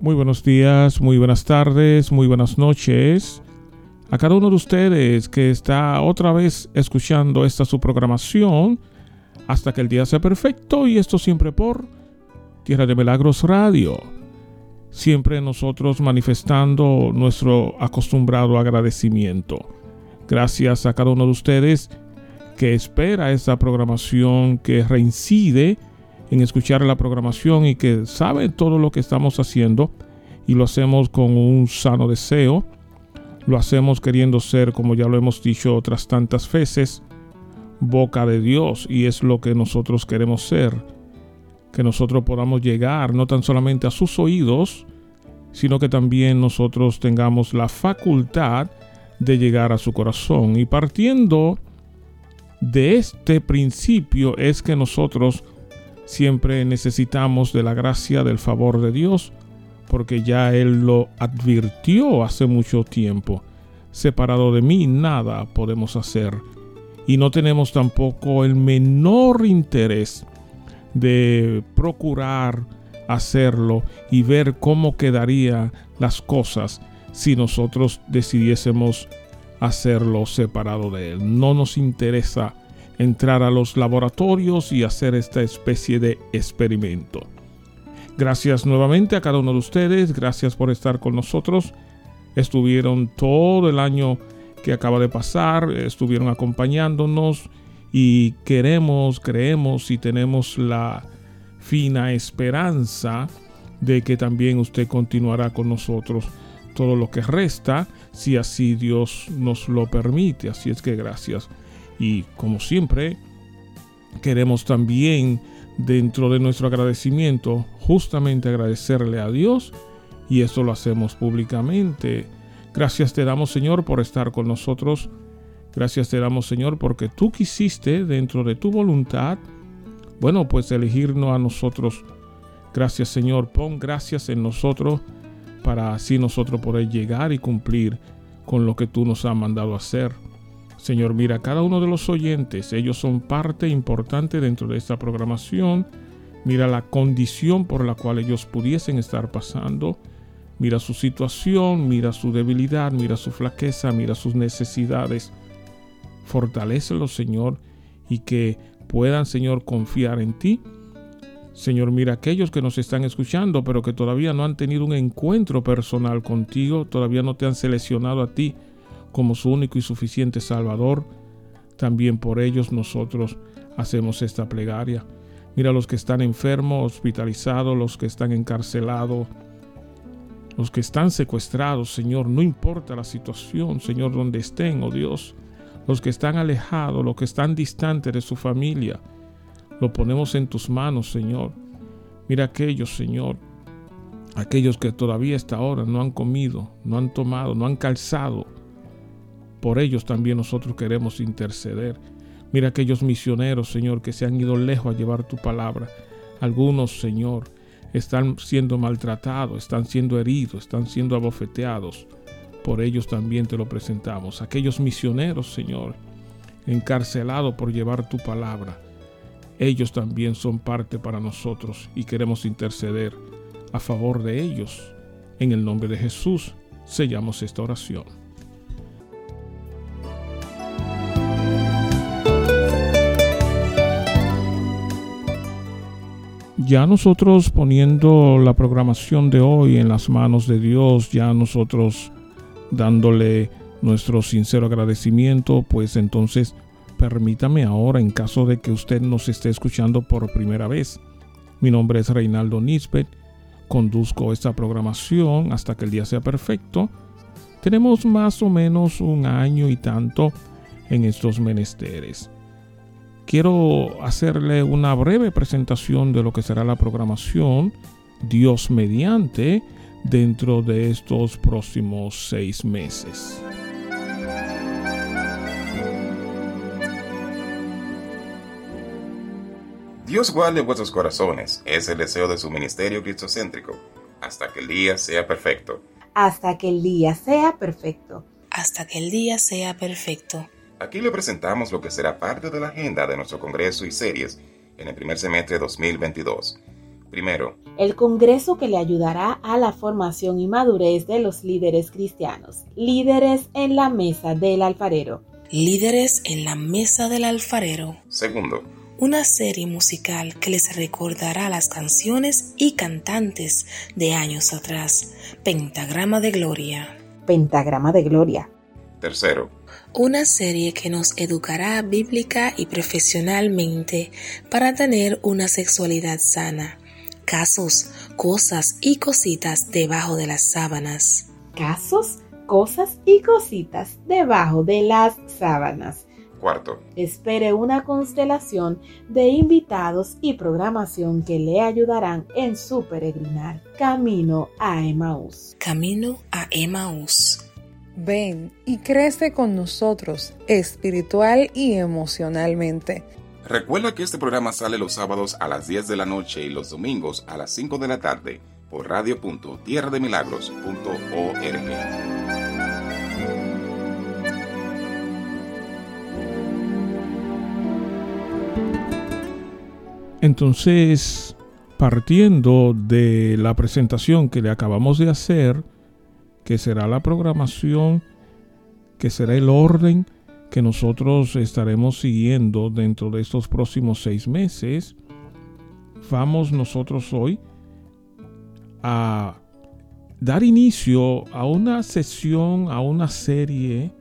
Muy buenos días, muy buenas tardes, muy buenas noches a cada uno de ustedes que está otra vez escuchando esta su programación hasta que el día sea perfecto y esto siempre por Tierra de Milagros Radio. Siempre nosotros manifestando nuestro acostumbrado agradecimiento. Gracias a cada uno de ustedes que espera esta programación, que reincide en escuchar la programación y que sabe todo lo que estamos haciendo y lo hacemos con un sano deseo. Lo hacemos queriendo ser, como ya lo hemos dicho otras tantas veces, boca de Dios y es lo que nosotros queremos ser. Que nosotros podamos llegar no tan solamente a sus oídos, sino que también nosotros tengamos la facultad de llegar a su corazón. Y partiendo de este principio es que nosotros siempre necesitamos de la gracia, del favor de Dios, porque ya Él lo advirtió hace mucho tiempo. Separado de mí nada podemos hacer. Y no tenemos tampoco el menor interés de procurar hacerlo y ver cómo quedarían las cosas si nosotros decidiésemos hacerlo separado de Él. No nos interesa entrar a los laboratorios y hacer esta especie de experimento. Gracias nuevamente a cada uno de ustedes, gracias por estar con nosotros. Estuvieron todo el año que acaba de pasar, estuvieron acompañándonos y queremos, creemos y tenemos la fina esperanza de que también usted continuará con nosotros todo lo que resta, si así Dios nos lo permite. Así es que gracias. Y como siempre, queremos también, dentro de nuestro agradecimiento, justamente agradecerle a Dios y esto lo hacemos públicamente. Gracias te damos Señor por estar con nosotros. Gracias te damos Señor porque tú quisiste dentro de tu voluntad, bueno, pues elegirnos a nosotros. Gracias Señor, pon gracias en nosotros para así nosotros poder llegar y cumplir con lo que tú nos has mandado hacer. Señor, mira, cada uno de los oyentes, ellos son parte importante dentro de esta programación. Mira la condición por la cual ellos pudiesen estar pasando. Mira su situación, mira su debilidad, mira su flaqueza, mira sus necesidades. Fortalécelos, Señor, y que puedan, Señor, confiar en ti. Señor, mira aquellos que nos están escuchando, pero que todavía no han tenido un encuentro personal contigo, todavía no te han seleccionado a ti como su único y suficiente Salvador, también por ellos nosotros hacemos esta plegaria. Mira los que están enfermos, hospitalizados, los que están encarcelados, los que están secuestrados, Señor, no importa la situación, Señor, donde estén, oh Dios, los que están alejados, los que están distantes de su familia, lo ponemos en tus manos, Señor. Mira aquellos, Señor, aquellos que todavía hasta ahora no han comido, no han tomado, no han calzado, por ellos también nosotros queremos interceder. Mira aquellos misioneros, Señor, que se han ido lejos a llevar tu palabra. Algunos, Señor, están siendo maltratados, están siendo heridos, están siendo abofeteados. Por ellos también te lo presentamos. Aquellos misioneros, Señor, encarcelados por llevar tu palabra. Ellos también son parte para nosotros y queremos interceder a favor de ellos. En el nombre de Jesús sellamos esta oración. ya nosotros poniendo la programación de hoy en las manos de Dios, ya nosotros dándole nuestro sincero agradecimiento, pues entonces permítame ahora, en caso de que usted nos esté escuchando por primera vez, mi nombre es Reinaldo Nisbet, conduzco esta programación hasta que el día sea perfecto. Tenemos más o menos un año y tanto en estos menesteres. Quiero hacerle una breve presentación de lo que será la programación. Dios mediante dentro de estos próximos seis meses. Dios guarde vuestros corazones, es el deseo de su ministerio cristocéntrico, hasta que el día sea perfecto. hasta que el día sea perfecto. Hasta que el día sea perfecto. Aquí le presentamos lo que será parte de la agenda de nuestro Congreso y series en el primer semestre de 2022. Primero, el Congreso que le ayudará a la formación y madurez de los líderes cristianos, líderes en la mesa del alfarero. Líderes en la mesa del alfarero. Segundo, una serie musical que les recordará las canciones y cantantes de años atrás. Pentagrama de Gloria. Pentagrama de Gloria. Tercero, una serie que nos educará bíblica y profesionalmente para tener una sexualidad sana. Casos, cosas y cositas debajo de las sábanas. Casos, cosas y cositas debajo de las sábanas. Cuarto. Espere una constelación de invitados y programación que le ayudarán en su peregrinar camino a Emaús. Camino a Emaús. Ven y crece con nosotros espiritual y emocionalmente. Recuerda que este programa sale los sábados a las 10 de la noche y los domingos a las 5 de la tarde por radio.tierrademilagros.org. Entonces, partiendo de la presentación que le acabamos de hacer, que será la programación, que será el orden que nosotros estaremos siguiendo dentro de estos próximos seis meses, vamos nosotros hoy a dar inicio a una sesión, a una serie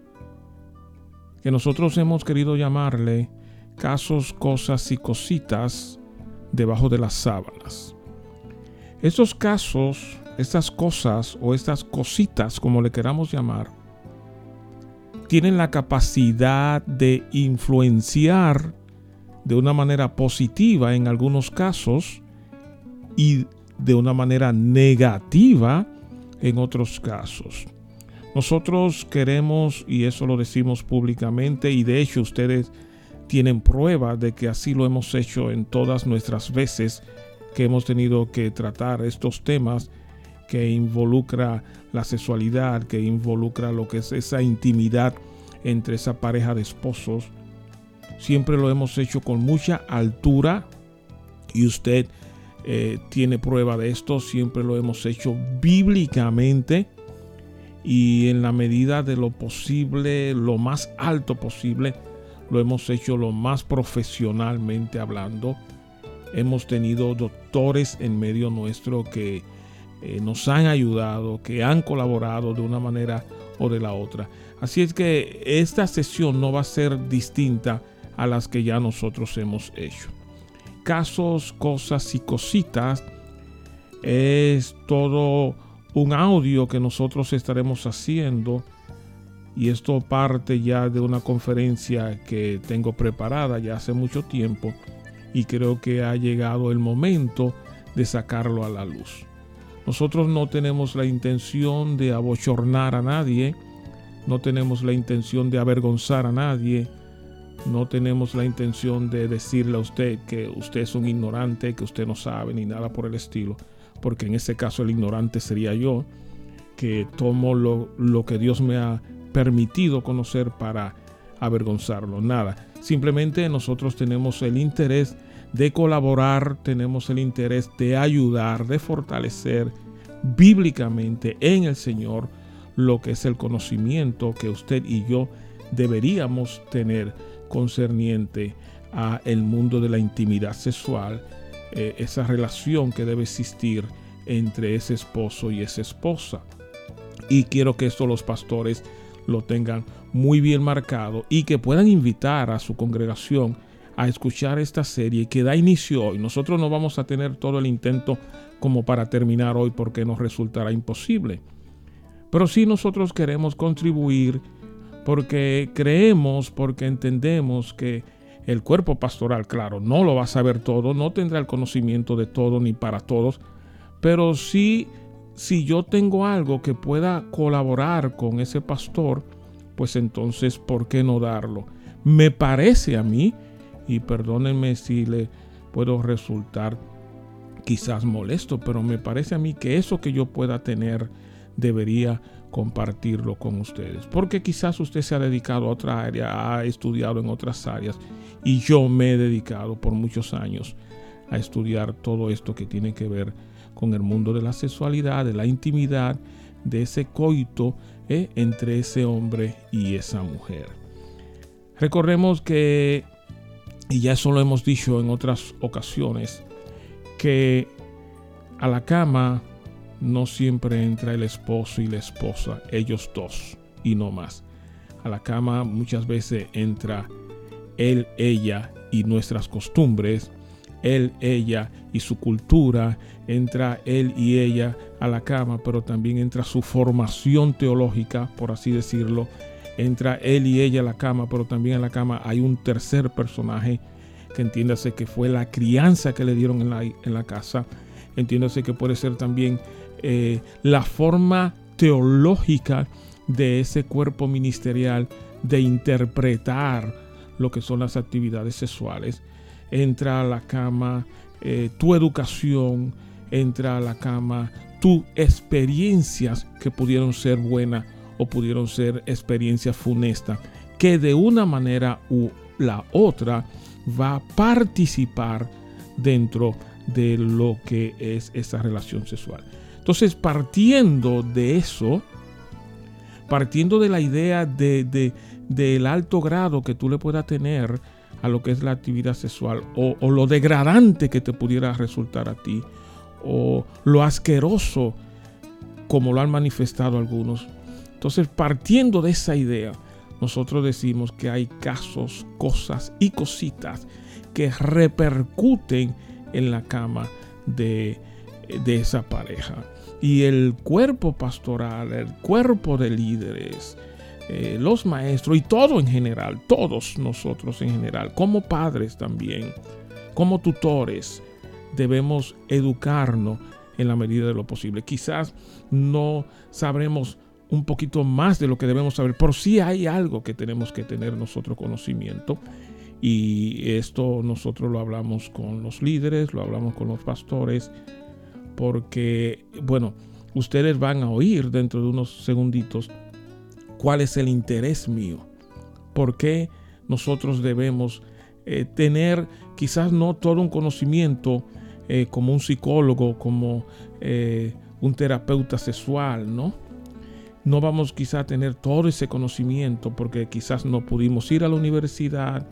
que nosotros hemos querido llamarle casos, cosas y cositas debajo de las sábanas. Estos casos, estas cosas o estas cositas, como le queramos llamar, tienen la capacidad de influenciar de una manera positiva en algunos casos y de una manera negativa en otros casos. Nosotros queremos, y eso lo decimos públicamente, y de hecho ustedes tienen prueba de que así lo hemos hecho en todas nuestras veces que hemos tenido que tratar estos temas que involucra la sexualidad, que involucra lo que es esa intimidad entre esa pareja de esposos. Siempre lo hemos hecho con mucha altura y usted eh, tiene prueba de esto. Siempre lo hemos hecho bíblicamente y en la medida de lo posible, lo más alto posible lo hemos hecho lo más profesionalmente hablando. Hemos tenido doctores en medio nuestro que eh, nos han ayudado, que han colaborado de una manera o de la otra. Así es que esta sesión no va a ser distinta a las que ya nosotros hemos hecho. Casos, cosas y cositas es todo un audio que nosotros estaremos haciendo y esto parte ya de una conferencia que tengo preparada ya hace mucho tiempo y creo que ha llegado el momento de sacarlo a la luz. Nosotros no tenemos la intención de abochornar a nadie, no tenemos la intención de avergonzar a nadie, no tenemos la intención de decirle a usted que usted es un ignorante, que usted no sabe ni nada por el estilo, porque en ese caso el ignorante sería yo, que tomo lo, lo que Dios me ha permitido conocer para avergonzarlo. Nada. Simplemente nosotros tenemos el interés de colaborar, tenemos el interés de ayudar, de fortalecer bíblicamente en el Señor lo que es el conocimiento que usted y yo deberíamos tener concerniente a el mundo de la intimidad sexual, eh, esa relación que debe existir entre ese esposo y esa esposa. Y quiero que esto los pastores lo tengan muy bien marcado y que puedan invitar a su congregación a escuchar esta serie que da inicio hoy. Nosotros no vamos a tener todo el intento como para terminar hoy porque nos resultará imposible. Pero sí nosotros queremos contribuir porque creemos, porque entendemos que el cuerpo pastoral, claro, no lo va a saber todo, no tendrá el conocimiento de todo ni para todos, pero sí si yo tengo algo que pueda colaborar con ese pastor, pues entonces, ¿por qué no darlo? Me parece a mí, y perdónenme si le puedo resultar quizás molesto, pero me parece a mí que eso que yo pueda tener debería compartirlo con ustedes. Porque quizás usted se ha dedicado a otra área, ha estudiado en otras áreas y yo me he dedicado por muchos años a estudiar todo esto que tiene que ver con el mundo de la sexualidad, de la intimidad, de ese coito eh, entre ese hombre y esa mujer. Recordemos que, y ya eso lo hemos dicho en otras ocasiones, que a la cama no siempre entra el esposo y la esposa, ellos dos y no más. A la cama muchas veces entra él, ella y nuestras costumbres, él, ella y su cultura, entra él y ella a la cama, pero también entra su formación teológica, por así decirlo, entra él y ella a la cama, pero también en la cama hay un tercer personaje que entiéndase que fue la crianza que le dieron en la, en la casa, entiéndase que puede ser también eh, la forma teológica de ese cuerpo ministerial de interpretar lo que son las actividades sexuales. Entra a la cama eh, tu educación, entra a la cama tus experiencias que pudieron ser buenas o pudieron ser experiencias funestas, que de una manera u la otra va a participar dentro de lo que es esa relación sexual. Entonces, partiendo de eso, partiendo de la idea de, del alto grado que tú le puedas tener a lo que es la actividad sexual, o lo degradante que te pudiera resultar a ti, o lo asqueroso como lo han manifestado algunos. Entonces, partiendo de esa idea, nosotros decimos que hay casos, cosas y cositas que repercuten en la cama de, de esa pareja y el cuerpo pastoral, el cuerpo de líderes, eh, los maestros y todo en general, todos nosotros en general, como padres también, como tutores, debemos educarnos en la medida de lo posible. Quizás no sabremos un poquito más de lo que debemos saber, pero sí hay algo que tenemos que tener nosotros conocimiento. Y esto nosotros lo hablamos con los líderes, lo hablamos con los pastores, porque, bueno, ustedes van a oír dentro de unos segunditos cuál es el interés mío, por qué nosotros debemos eh, tener quizás no todo un conocimiento eh, como un psicólogo, como eh, un terapeuta sexual, ¿no? No vamos quizás a tener todo ese conocimiento porque quizás no pudimos ir a la universidad,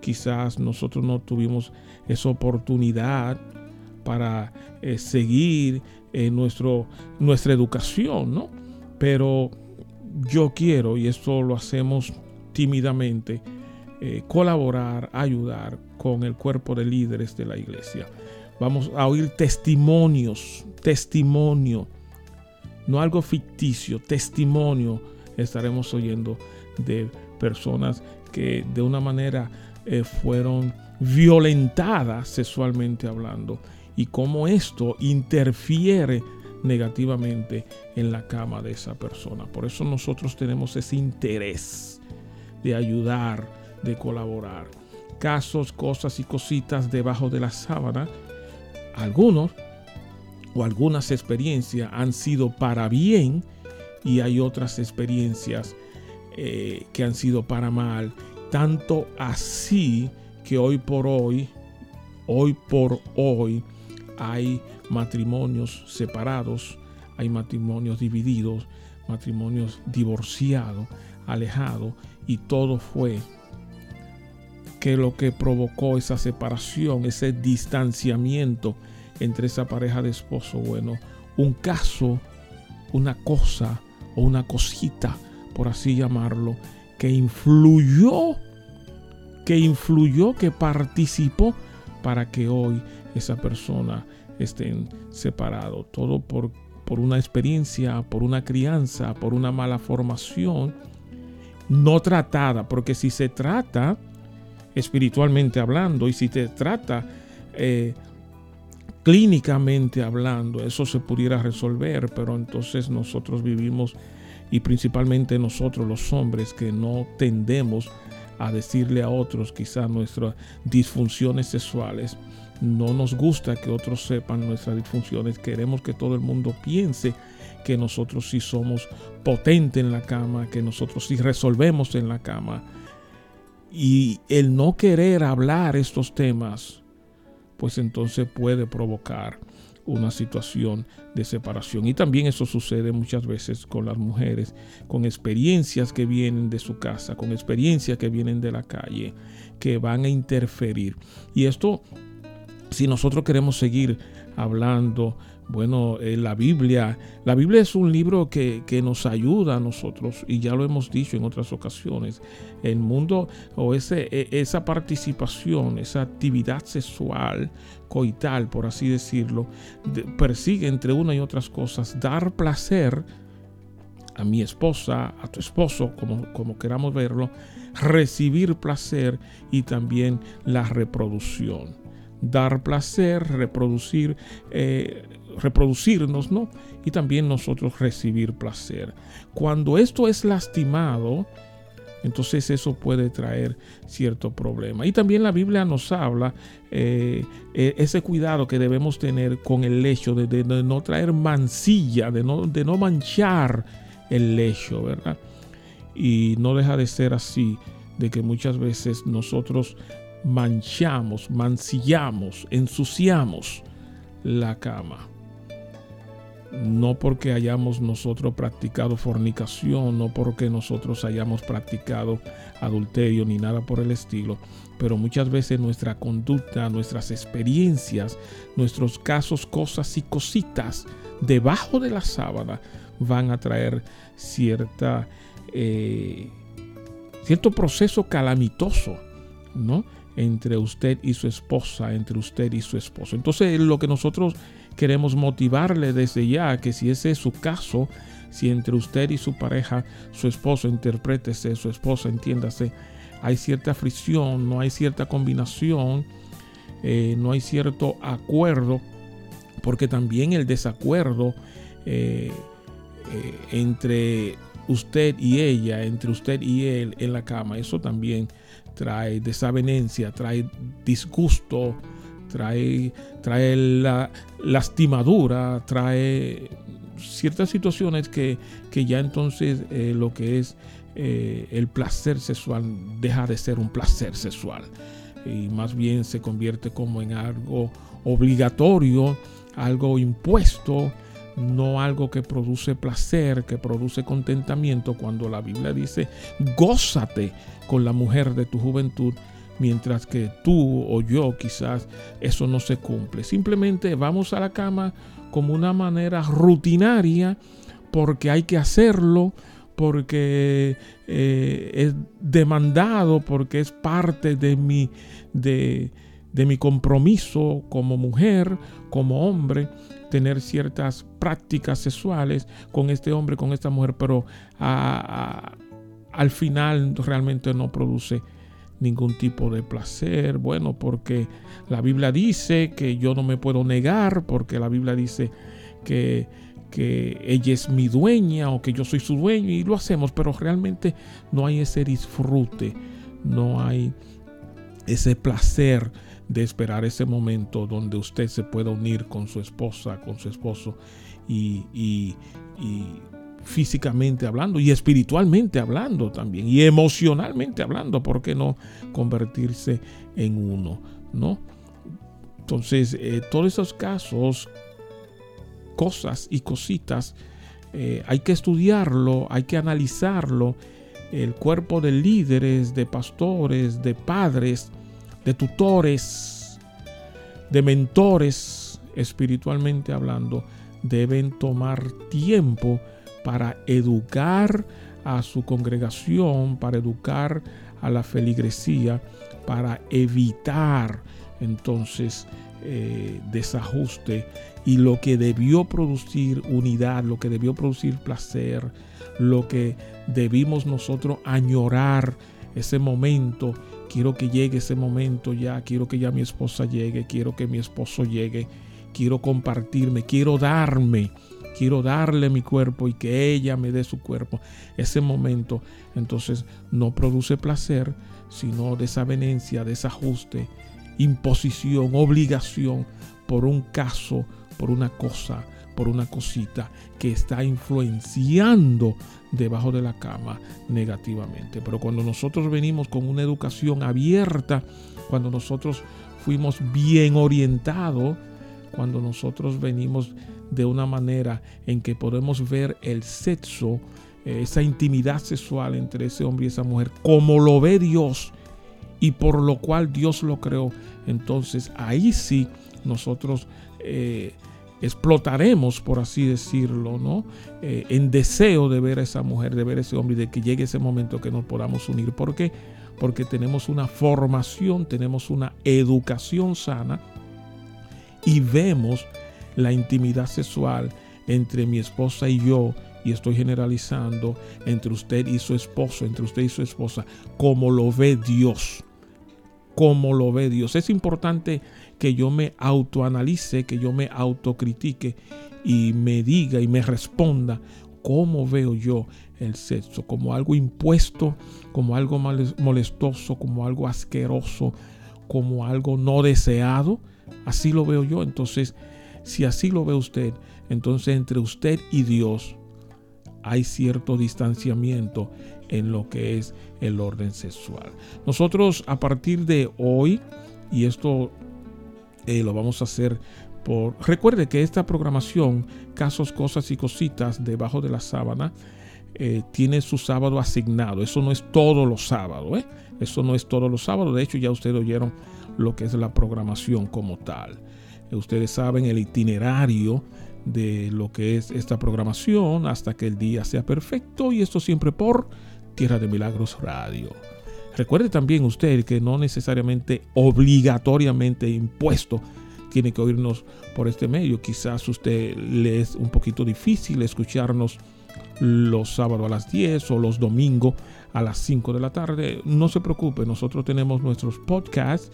quizás nosotros no tuvimos esa oportunidad para eh, seguir eh, nuestro, nuestra educación, ¿no? Pero yo quiero, y esto lo hacemos tímidamente, eh, colaborar, ayudar con el cuerpo de líderes de la iglesia. Vamos a oír testimonios, testimonio, no algo ficticio, testimonio estaremos oyendo de personas que de una manera fueron violentadas sexualmente hablando y cómo esto interfiere negativamente en la cama de esa persona. Por eso nosotros tenemos ese interés de ayudar, de colaborar. Casos, cosas y cositas debajo de la sábana. Algunos o algunas experiencias han sido para bien y hay otras experiencias eh, que han sido para mal. Tanto así que hoy por hoy, hoy por hoy, hay matrimonios separados, hay matrimonios divididos, matrimonios divorciados, alejados, y todo fue que lo que provocó esa separación, ese distanciamiento entre esa pareja de esposo, bueno, un caso, una cosa o una cosita, por así llamarlo, que influyó, que influyó, que participó para que hoy esa persona estén separados. Todo por, por una experiencia, por una crianza, por una mala formación no tratada. Porque si se trata espiritualmente hablando y si se trata eh, clínicamente hablando, eso se pudiera resolver, pero entonces nosotros vivimos y principalmente nosotros los hombres que no tendemos a decirle a otros quizás nuestras disfunciones sexuales, no nos gusta que otros sepan nuestras disfunciones. Queremos que todo el mundo piense que nosotros sí somos potentes en la cama, que nosotros sí resolvemos en la cama. Y el no querer hablar estos temas, pues entonces puede provocar una situación de separación. Y también eso sucede muchas veces con las mujeres, con experiencias que vienen de su casa, con experiencias que vienen de la calle, que van a interferir. Y esto, si nosotros queremos seguir hablando bueno, eh, la Biblia, la Biblia es un libro que, nos ayuda a nosotros, y ya lo hemos dicho en otras ocasiones, el mundo o ese, e, esa participación, esa actividad sexual, coital, por así decirlo, persigue entre una y otras cosas. Dar placer a mi esposa, a tu esposo, como, como queramos verlo, recibir placer y también la reproducción dar placer, reproducir, eh, reproducirnos, ¿no? Y también nosotros recibir placer. Cuando esto es lastimado, entonces eso puede traer cierto problema. Y también la Biblia nos habla eh, e, ese cuidado que debemos tener con el lecho, de, no traer mancilla, de no, de no manchar el lecho, ¿verdad? Y no deja de ser así, de que muchas veces nosotros manchamos, mancillamos, ensuciamos la cama. No porque hayamos nosotros practicado fornicación, no porque nosotros hayamos practicado adulterio ni nada por el estilo, pero muchas veces nuestra conducta, nuestras experiencias, nuestros casos, cosas y cositas debajo de la sábana van a traer cierta, eh, cierto proceso calamitoso, ¿no? Entre usted y su esposa, entre usted y su esposo. Entonces lo que nosotros queremos motivarle desde ya, que si ese es su caso, si entre usted y su pareja, su esposo, interprétese, su esposa, entiéndase, hay cierta fricción, no hay cierta combinación, eh, no hay cierto acuerdo, porque también el desacuerdo eh, eh, entre usted y ella, entre usted y él en la cama, eso también trae desavenencia, trae disgusto, trae, trae la lastimadura, trae ciertas situaciones que, ya entonces eh, lo que es eh, el placer sexual deja de ser un placer sexual. Y más bien se convierte como en algo obligatorio, algo impuesto, no algo que produce placer, que produce contentamiento, cuando la Biblia dice, gózate con la mujer de tu juventud, mientras que tú o yo quizás eso no se cumple. Simplemente vamos a la cama como una manera rutinaria, porque hay que hacerlo, porque eh, es demandado, porque es parte de mi, de, de mi compromiso como mujer, como hombre tener ciertas prácticas sexuales con este hombre, con esta mujer, pero al final realmente no produce ningún tipo de placer. Bueno, porque la Biblia dice que yo no me puedo negar, porque la Biblia dice que, que ella es mi dueña o que yo soy su dueño y lo hacemos, pero realmente no hay ese disfrute, no hay ese placer de esperar ese momento donde usted se pueda unir con su esposa, con su esposo y, físicamente hablando y espiritualmente hablando también y emocionalmente hablando, ¿por qué no convertirse en uno? ¿No? Entonces, eh, todos esos casos, cosas y cositas, eh, hay que estudiarlo, hay que analizarlo. El cuerpo de líderes, de pastores, de padres, de tutores, de mentores, espiritualmente hablando, deben tomar tiempo para educar a su congregación, para educar a la feligresía, para evitar entonces eh, desajuste. Y lo que debió producir unidad, lo que debió producir placer, lo que debimos nosotros añorar ese momento quiero que llegue ese momento ya, quiero que ya mi esposa llegue, quiero que mi esposo llegue, quiero compartirme, quiero darme, quiero darle mi cuerpo y que ella me dé su cuerpo. Ese momento entonces no produce placer, sino desavenencia, desajuste, imposición, obligación por un caso, por una cosa, por una cosita que está influenciando debajo de la cama negativamente. Pero cuando nosotros venimos con una educación abierta, cuando nosotros fuimos bien orientados, cuando nosotros venimos de una manera en que podemos ver el sexo, eh, esa intimidad sexual entre ese hombre y esa mujer, como lo ve Dios y por lo cual Dios lo creó, entonces ahí sí nosotros eh, explotaremos, por así decirlo, ¿no? Eh, en deseo de ver a esa mujer, de ver a ese hombre de que llegue ese momento que nos podamos unir. ¿Por qué? Porque tenemos una formación, tenemos una educación sana y vemos la intimidad sexual entre mi esposa y yo, y estoy generalizando, entre usted y su esposo, entre usted y su esposa, como lo ve Dios. Como lo ve Dios. Es importante que yo me autoanalice, que yo me autocritique y me diga y me responda cómo veo yo el sexo, como algo impuesto, como algo molestoso, como algo asqueroso, como algo no deseado. Así lo veo yo. Entonces, si así lo ve usted, entonces entre usted y Dios hay cierto distanciamiento en lo que es el orden sexual. Nosotros a partir de hoy, y esto eh, lo vamos a hacer por... Recuerde que esta programación, casos, cosas y cositas debajo de la sábana, eh, tiene su sábado asignado. Eso no es todos los sábados. ¿eh? Eso no es todos los sábados. De hecho, ya ustedes oyeron lo que es la programación como tal. Ustedes saben el itinerario de lo que es esta programación hasta que el día sea perfecto y esto siempre por Tierra de Milagros Radio. Recuerde también usted que no necesariamente obligatoriamente impuesto tiene que oírnos por este medio. Quizás usted le es un poquito difícil escucharnos los sábados a las 10 o los domingos a las 5 de la tarde. No se preocupe, nosotros tenemos nuestros podcasts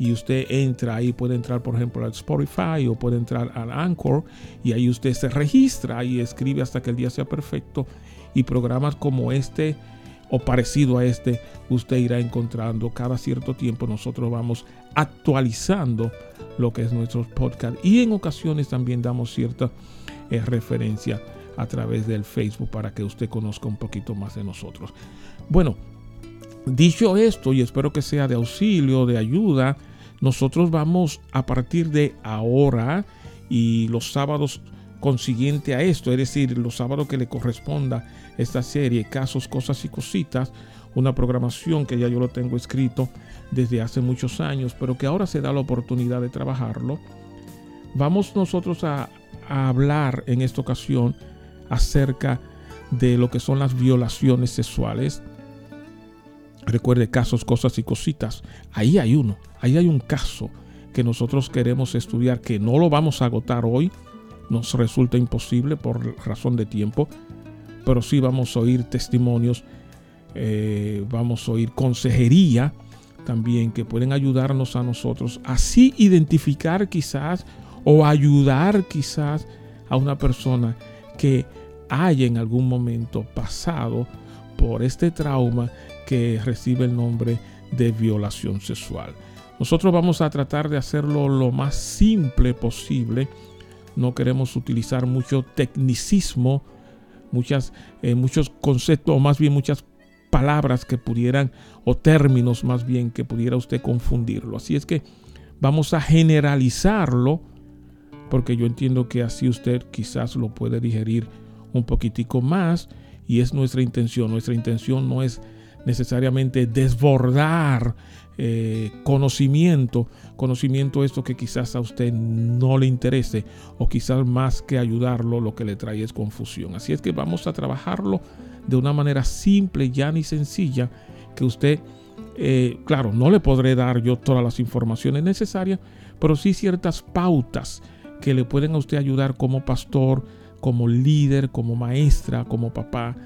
y usted entra ahí, puede entrar por ejemplo al Spotify o puede entrar al Anchor y ahí usted se registra y escribe hasta que el día sea perfecto y programas como este o parecido a este usted irá encontrando cada cierto tiempo nosotros vamos actualizando lo que es nuestro podcast y en ocasiones también damos cierta eh, referencia a través del Facebook para que usted conozca un poquito más de nosotros. Bueno, dicho esto y espero que sea de auxilio, de ayuda, nosotros vamos a partir de ahora y los sábados consiguiente a esto, es decir, los sábados que le corresponda esta serie, casos, cosas y cositas, una programación que ya yo lo tengo escrito desde hace muchos años, pero que ahora se da la oportunidad de trabajarlo. Vamos nosotros a, a hablar en esta ocasión acerca de lo que son las violaciones sexuales Recuerde casos, cosas y cositas. Ahí hay uno, ahí hay un caso que nosotros queremos estudiar que no lo vamos a agotar hoy. Nos resulta imposible por razón de tiempo, pero sí vamos a oír testimonios, eh, vamos a oír consejería también que pueden ayudarnos a nosotros así identificar quizás o ayudar quizás a una persona que haya en algún momento pasado por este trauma que recibe el nombre de violación sexual. Nosotros vamos a tratar de hacerlo lo más simple posible. No queremos utilizar mucho tecnicismo, muchas, eh, muchos conceptos, o más bien muchas palabras que pudieran, o términos más bien, que pudiera usted confundirlo. Así es que vamos a generalizarlo, porque yo entiendo que así usted quizás lo puede digerir un poquitico más, y es nuestra intención. Nuestra intención no es necesariamente desbordar eh, conocimiento, conocimiento esto que quizás a usted no le interese o quizás más que ayudarlo lo que le trae es confusión. Así es que vamos a trabajarlo de una manera simple, llana y sencilla que usted, eh, claro, no le podré dar yo todas las informaciones necesarias, pero sí ciertas pautas que le pueden a usted ayudar como pastor, como líder, como maestra, como papá,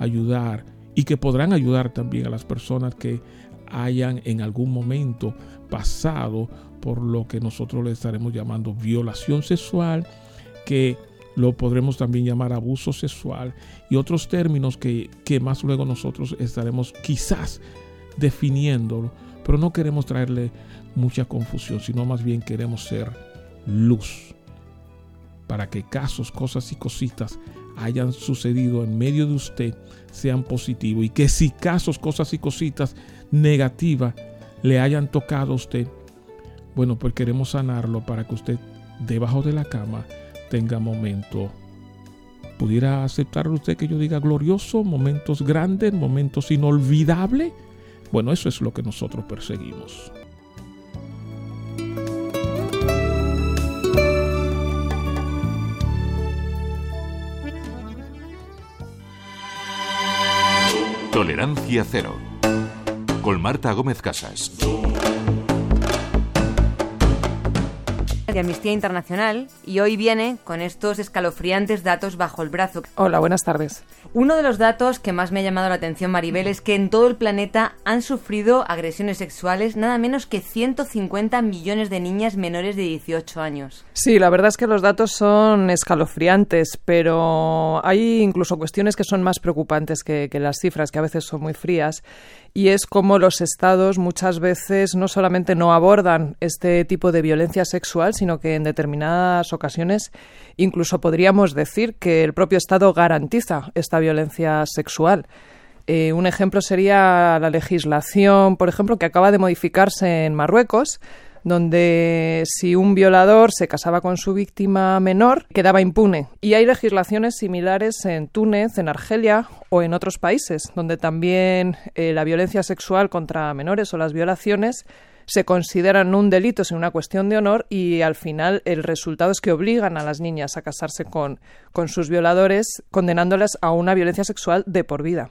ayudar y que podrán ayudar también a las personas que hayan en algún momento pasado por lo que nosotros le estaremos llamando violación sexual, que lo podremos también llamar abuso sexual y otros términos que, que más luego nosotros estaremos quizás definiéndolo, pero no queremos traerle mucha confusión, sino más bien queremos ser luz. para que casos, cosas y cositas hayan sucedido en medio de usted sean positivos y que si casos, cosas y cositas negativas le hayan tocado a usted, bueno, pues queremos sanarlo para que usted debajo de la cama tenga momento. ¿Pudiera aceptar usted que yo diga glorioso, momentos grandes, momentos inolvidables? Bueno, eso es lo que nosotros perseguimos. Tolerancia cero. Con Marta Gómez Casas. De Amnistía Internacional y hoy viene con estos escalofriantes datos bajo el brazo. Hola, buenas tardes. Uno de los datos que más me ha llamado la atención, Maribel, es que en todo el planeta han sufrido agresiones sexuales nada menos que 150 millones de niñas menores de 18 años. Sí, la verdad es que los datos son escalofriantes, pero hay incluso cuestiones que son más preocupantes que, que las cifras, que a veces son muy frías y es como los estados muchas veces no solamente no abordan este tipo de violencia sexual, sino que en determinadas ocasiones incluso podríamos decir que el propio Estado garantiza esta violencia sexual. Eh, un ejemplo sería la legislación, por ejemplo, que acaba de modificarse en Marruecos, donde si un violador se casaba con su víctima menor, quedaba impune. Y hay legislaciones similares en Túnez, en Argelia o en otros países, donde también eh, la violencia sexual contra menores o las violaciones se consideran un delito sin una cuestión de honor y al final el resultado es que obligan a las niñas a casarse con, con sus violadores, condenándolas a una violencia sexual de por vida.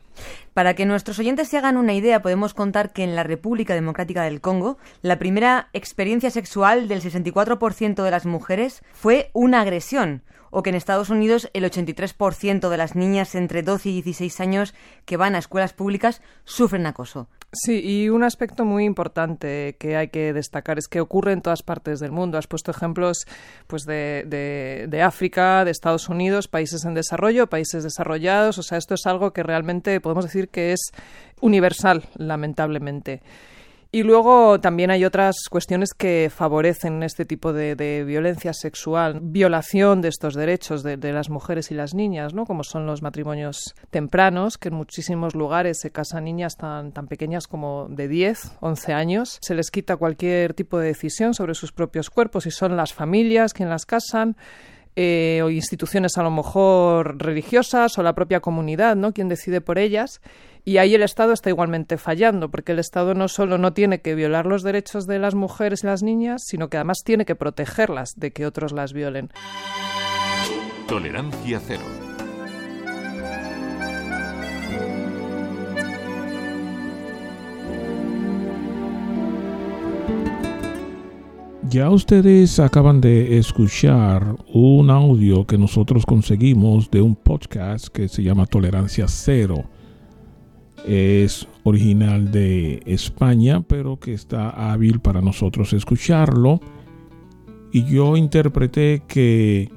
Para que nuestros oyentes se hagan una idea, podemos contar que en la República Democrática del Congo, la primera experiencia sexual del 64% de las mujeres fue una agresión, o que en Estados Unidos el 83% de las niñas entre 12 y 16 años que van a escuelas públicas sufren acoso. Sí, y un aspecto muy importante que hay que destacar es que ocurre en todas partes del mundo. Has puesto ejemplos pues, de, de, África, de Estados Unidos, países en desarrollo, países desarrollados. O sea, esto es algo que realmente podemos decir que es universal, lamentablemente. Y luego también hay otras cuestiones que favorecen este tipo de, violencia sexual, violación de estos derechos de, las mujeres y las niñas, ¿no? como son los matrimonios tempranos, que en muchísimos lugares se casan niñas tan, tan pequeñas como de 10, 11 años. Se les quita cualquier tipo de decisión sobre sus propios cuerpos y son las familias quienes las casan. Eh, o instituciones a lo mejor religiosas o la propia comunidad, ¿no? Quien decide por ellas. Y ahí el Estado está igualmente fallando, porque el Estado no solo no tiene que violar los derechos de las mujeres y las niñas, sino que además tiene que protegerlas de que otros las violen. Tolerancia cero. Ya ustedes acaban de escuchar un audio que nosotros conseguimos de un podcast que se llama Tolerancia Cero es original de España, pero que está hábil para nosotros escucharlo. Y yo interpreté que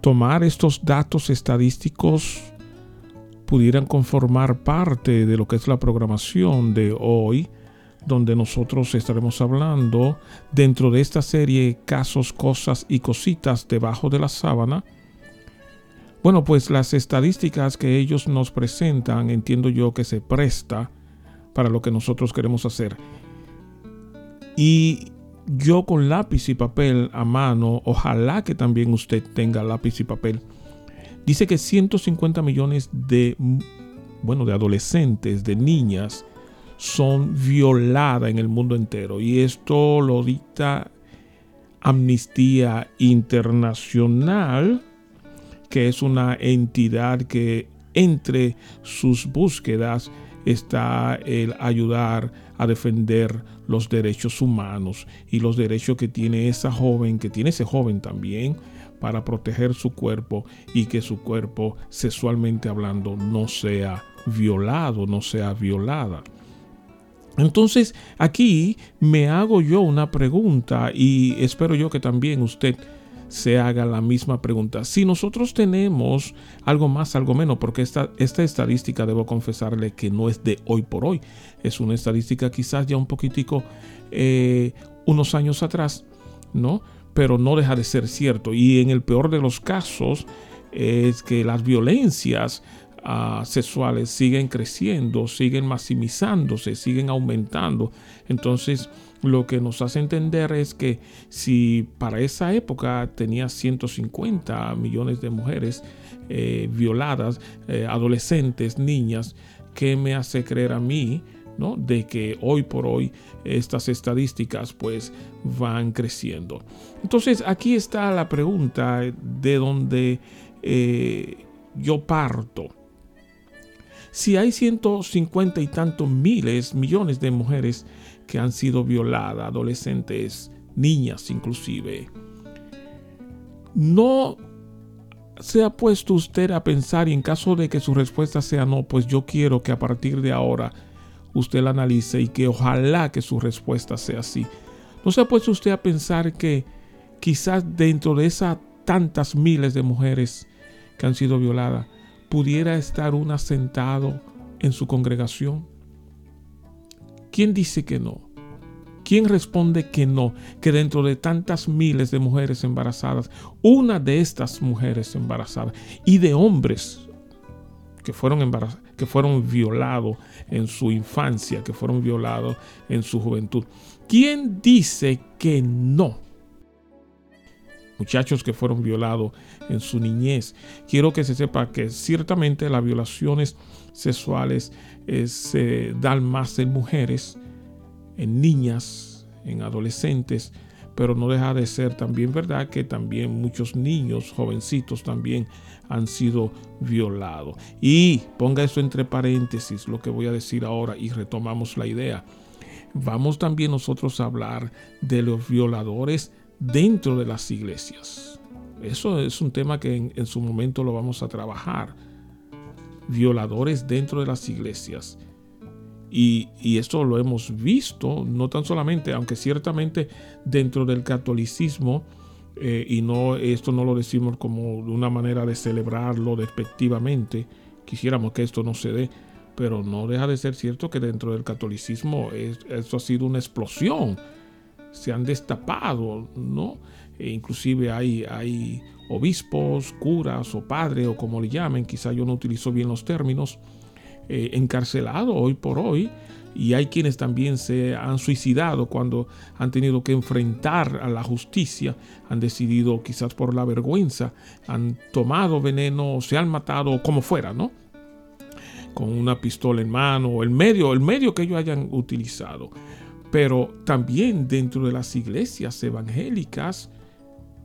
tomar estos datos estadísticos pudieran conformar parte de lo que es la programación de hoy, donde nosotros estaremos hablando dentro de esta serie Casos, Cosas y Cositas debajo de la sábana bueno, pues las estadísticas que ellos nos presentan, entiendo yo que se presta para lo que nosotros queremos hacer. Y yo con lápiz y papel a mano, ojalá que también usted tenga lápiz y papel. Dice que 150 millones de, bueno, de adolescentes, de niñas, son violadas en el mundo entero. Y esto lo dicta Amnistía Internacional que es una entidad que entre sus búsquedas está el ayudar a defender los derechos humanos y los derechos que tiene esa joven, que tiene ese joven también, para proteger su cuerpo y que su cuerpo, sexualmente hablando, no sea violado, no sea violada. Entonces, aquí me hago yo una pregunta y espero yo que también usted se haga la misma pregunta. Si nosotros tenemos algo más, algo menos, porque esta, esta estadística debo confesarle que no es de hoy por hoy, es una estadística quizás ya un poquitico eh, unos años atrás, ¿no? pero no deja de ser cierto. Y en el peor de los casos es que las violencias ah, sexuales siguen creciendo, siguen maximizándose, siguen aumentando. Entonces, lo que nos hace entender es que si para esa época tenía 150 millones de mujeres eh, violadas, eh, adolescentes, niñas, ¿qué me hace creer a mí? ¿no? de que hoy por hoy estas estadísticas pues van creciendo. Entonces aquí está la pregunta de donde eh, yo parto. Si hay 150 y tantos miles, millones de mujeres que han sido violadas, adolescentes, niñas inclusive, no se ha puesto usted a pensar y en caso de que su respuesta sea no, pues yo quiero que a partir de ahora usted la analice y que ojalá que su respuesta sea así. ¿No se ha puesto usted a pensar que quizás dentro de esas tantas miles de mujeres que han sido violadas, pudiera estar una sentado en su congregación? ¿Quién dice que no? ¿Quién responde que no? Que dentro de tantas miles de mujeres embarazadas, una de estas mujeres embarazadas y de hombres que fueron que fueron violados en su infancia, que fueron violados en su juventud. ¿Quién dice que no? Muchachos que fueron violados en su niñez. Quiero que se sepa que ciertamente las violaciones sexuales eh, se dan más en mujeres, en niñas, en adolescentes, pero no deja de ser también verdad que también muchos niños, jovencitos también han sido violados. Y ponga eso entre paréntesis, lo que voy a decir ahora, y retomamos la idea. Vamos también nosotros a hablar de los violadores dentro de las iglesias. Eso es un tema que en, en su momento lo vamos a trabajar. Violadores dentro de las iglesias. Y, esto lo hemos visto, no tan solamente, aunque ciertamente dentro del catolicismo, eh, y no esto no lo decimos como una manera de celebrarlo despectivamente, quisiéramos que esto no se dé, pero no deja de ser cierto que dentro del catolicismo esto ha sido una explosión, se han destapado, ¿no? E inclusive hay, hay obispos, curas o padres o como le llamen, quizá yo no utilizo bien los términos, eh, encarcelado hoy por hoy y hay quienes también se han suicidado cuando han tenido que enfrentar a la justicia, han decidido quizás por la vergüenza, han tomado veneno, se han matado, como fuera, ¿no? Con una pistola en mano, o el medio, el medio que ellos hayan utilizado. Pero también dentro de las iglesias evangélicas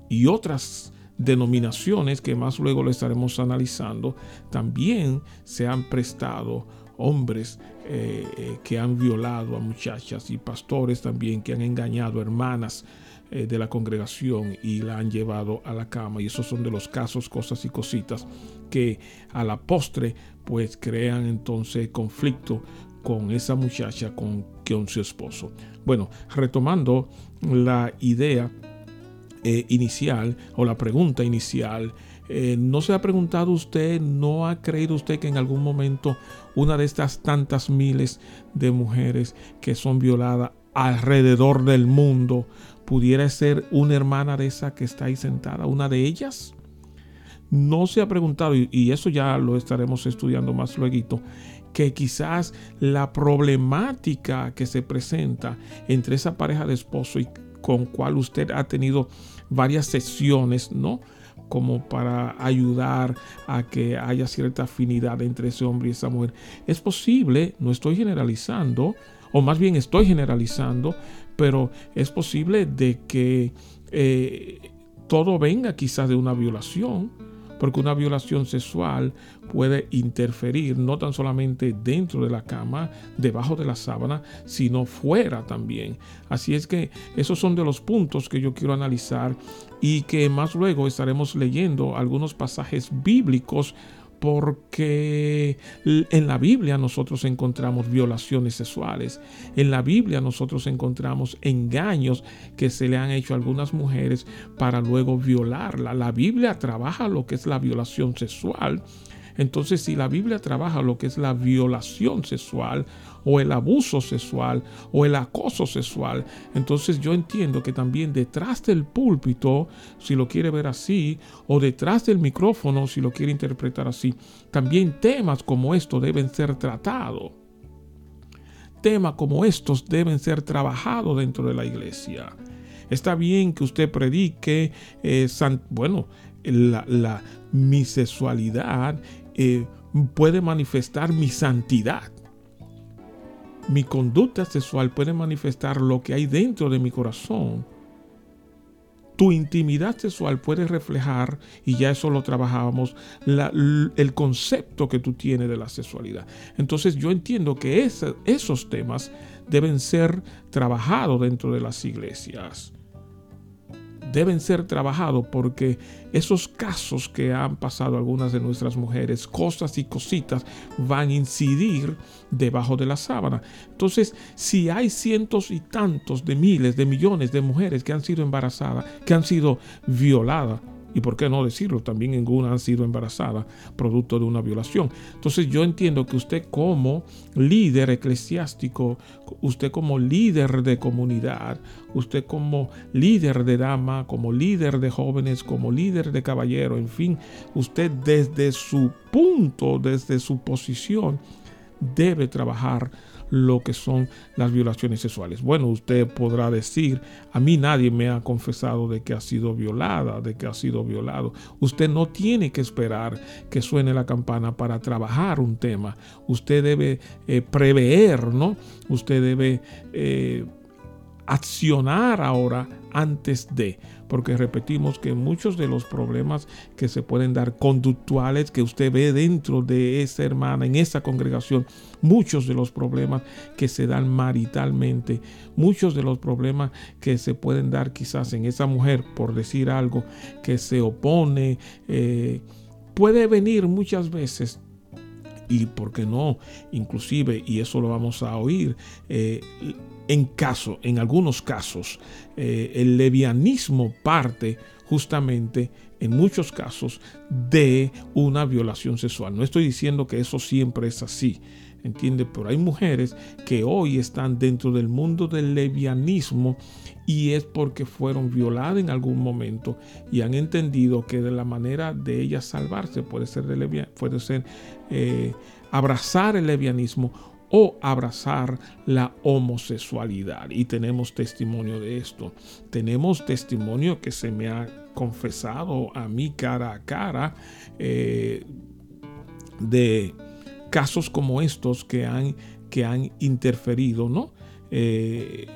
y otras denominaciones que más luego lo estaremos analizando, también se han prestado hombres eh, eh, que han violado a muchachas y pastores también que han engañado hermanas eh, de la congregación y la han llevado a la cama. Y esos son de los casos, cosas y cositas que a la postre pues crean entonces conflicto con esa muchacha, con, con su esposo. Bueno, retomando la idea eh, inicial o la pregunta inicial, eh, ¿no se ha preguntado usted, no ha creído usted que en algún momento una de estas tantas miles de mujeres que son violadas alrededor del mundo pudiera ser una hermana de esa que está ahí sentada, una de ellas? No se ha preguntado, y eso ya lo estaremos estudiando más luego, que quizás la problemática que se presenta entre esa pareja de esposo y con cual usted ha tenido varias sesiones, ¿no? como para ayudar a que haya cierta afinidad entre ese hombre y esa mujer. Es posible, no estoy generalizando, o más bien estoy generalizando, pero es posible de que eh, todo venga quizás de una violación, porque una violación sexual puede interferir no tan solamente dentro de la cama, debajo de la sábana, sino fuera también. Así es que esos son de los puntos que yo quiero analizar y que más luego estaremos leyendo algunos pasajes bíblicos porque en la Biblia nosotros encontramos violaciones sexuales, en la Biblia nosotros encontramos engaños que se le han hecho a algunas mujeres para luego violarla. La Biblia trabaja lo que es la violación sexual Entonces, si la Biblia trabaja lo que es la violación sexual o el abuso sexual o el acoso sexual, entonces yo entiendo que también detrás del púlpito, si lo quiere ver así, o detrás del micrófono, si lo quiere interpretar así, también temas como estos deben ser tratados. Temas como estos deben ser trabajados dentro de la iglesia. Está bien que usted predique, eh, bueno, la, sexualidad eh, puede manifestar mi santidad. Mi conducta sexual puede manifestar lo que hay dentro de mi corazón. Tu intimidad sexual puede reflejar, y ya eso lo trabajábamos, el concepto que tú tienes de la sexualidad. Entonces yo entiendo que esos temas deben ser trabajados dentro de las iglesias deben ser trabajados porque esos casos que han pasado algunas de nuestras mujeres, cosas y cositas, van a incidir debajo de la sábana. Entonces, si hay cientos y tantos de miles, de millones de mujeres que han sido embarazadas, que han sido violadas, y por qué no decirlo, también ninguna han sido embarazadas producto de una violación. Entonces yo entiendo que usted como líder eclesiástico, usted como líder de comunidad, usted como líder de dama, como líder de jóvenes, como líder de caballero, en fin, usted desde su punto, desde su posición, debe trabajar lo que son las violaciones sexuales. Bueno, usted podrá decir, a mí nadie me ha confesado de que ha sido violada, de que ha sido violado. Usted no tiene que esperar que suene la campana para trabajar un tema. Usted debe eh, prever, ¿no? Usted debe eh, accionar ahora antes de, porque repetimos que muchos de los problemas que se pueden dar conductuales que usted ve dentro de esa hermana, en esa congregación, muchos de los problemas que se dan maritalmente, muchos de los problemas que se pueden dar quizás en esa mujer, por decir algo, que se opone, eh, puede venir muchas veces y por qué no, inclusive, y eso lo vamos a oír, eh, en caso, en algunos casos, eh, el levianismo parte justamente en muchos casos de una violación sexual. No estoy diciendo que eso siempre es así, ¿entiende? Pero hay mujeres que hoy están dentro del mundo del levianismo y es porque fueron violadas en algún momento y han entendido que de la manera de ellas salvarse puede ser, de puede ser eh, abrazar el levianismo o abrazar la homosexualidad. Y tenemos testimonio de esto. Tenemos testimonio que se me ha confesado a mí cara a cara eh, de casos como estos que han, que han interferido, ¿no? Eh,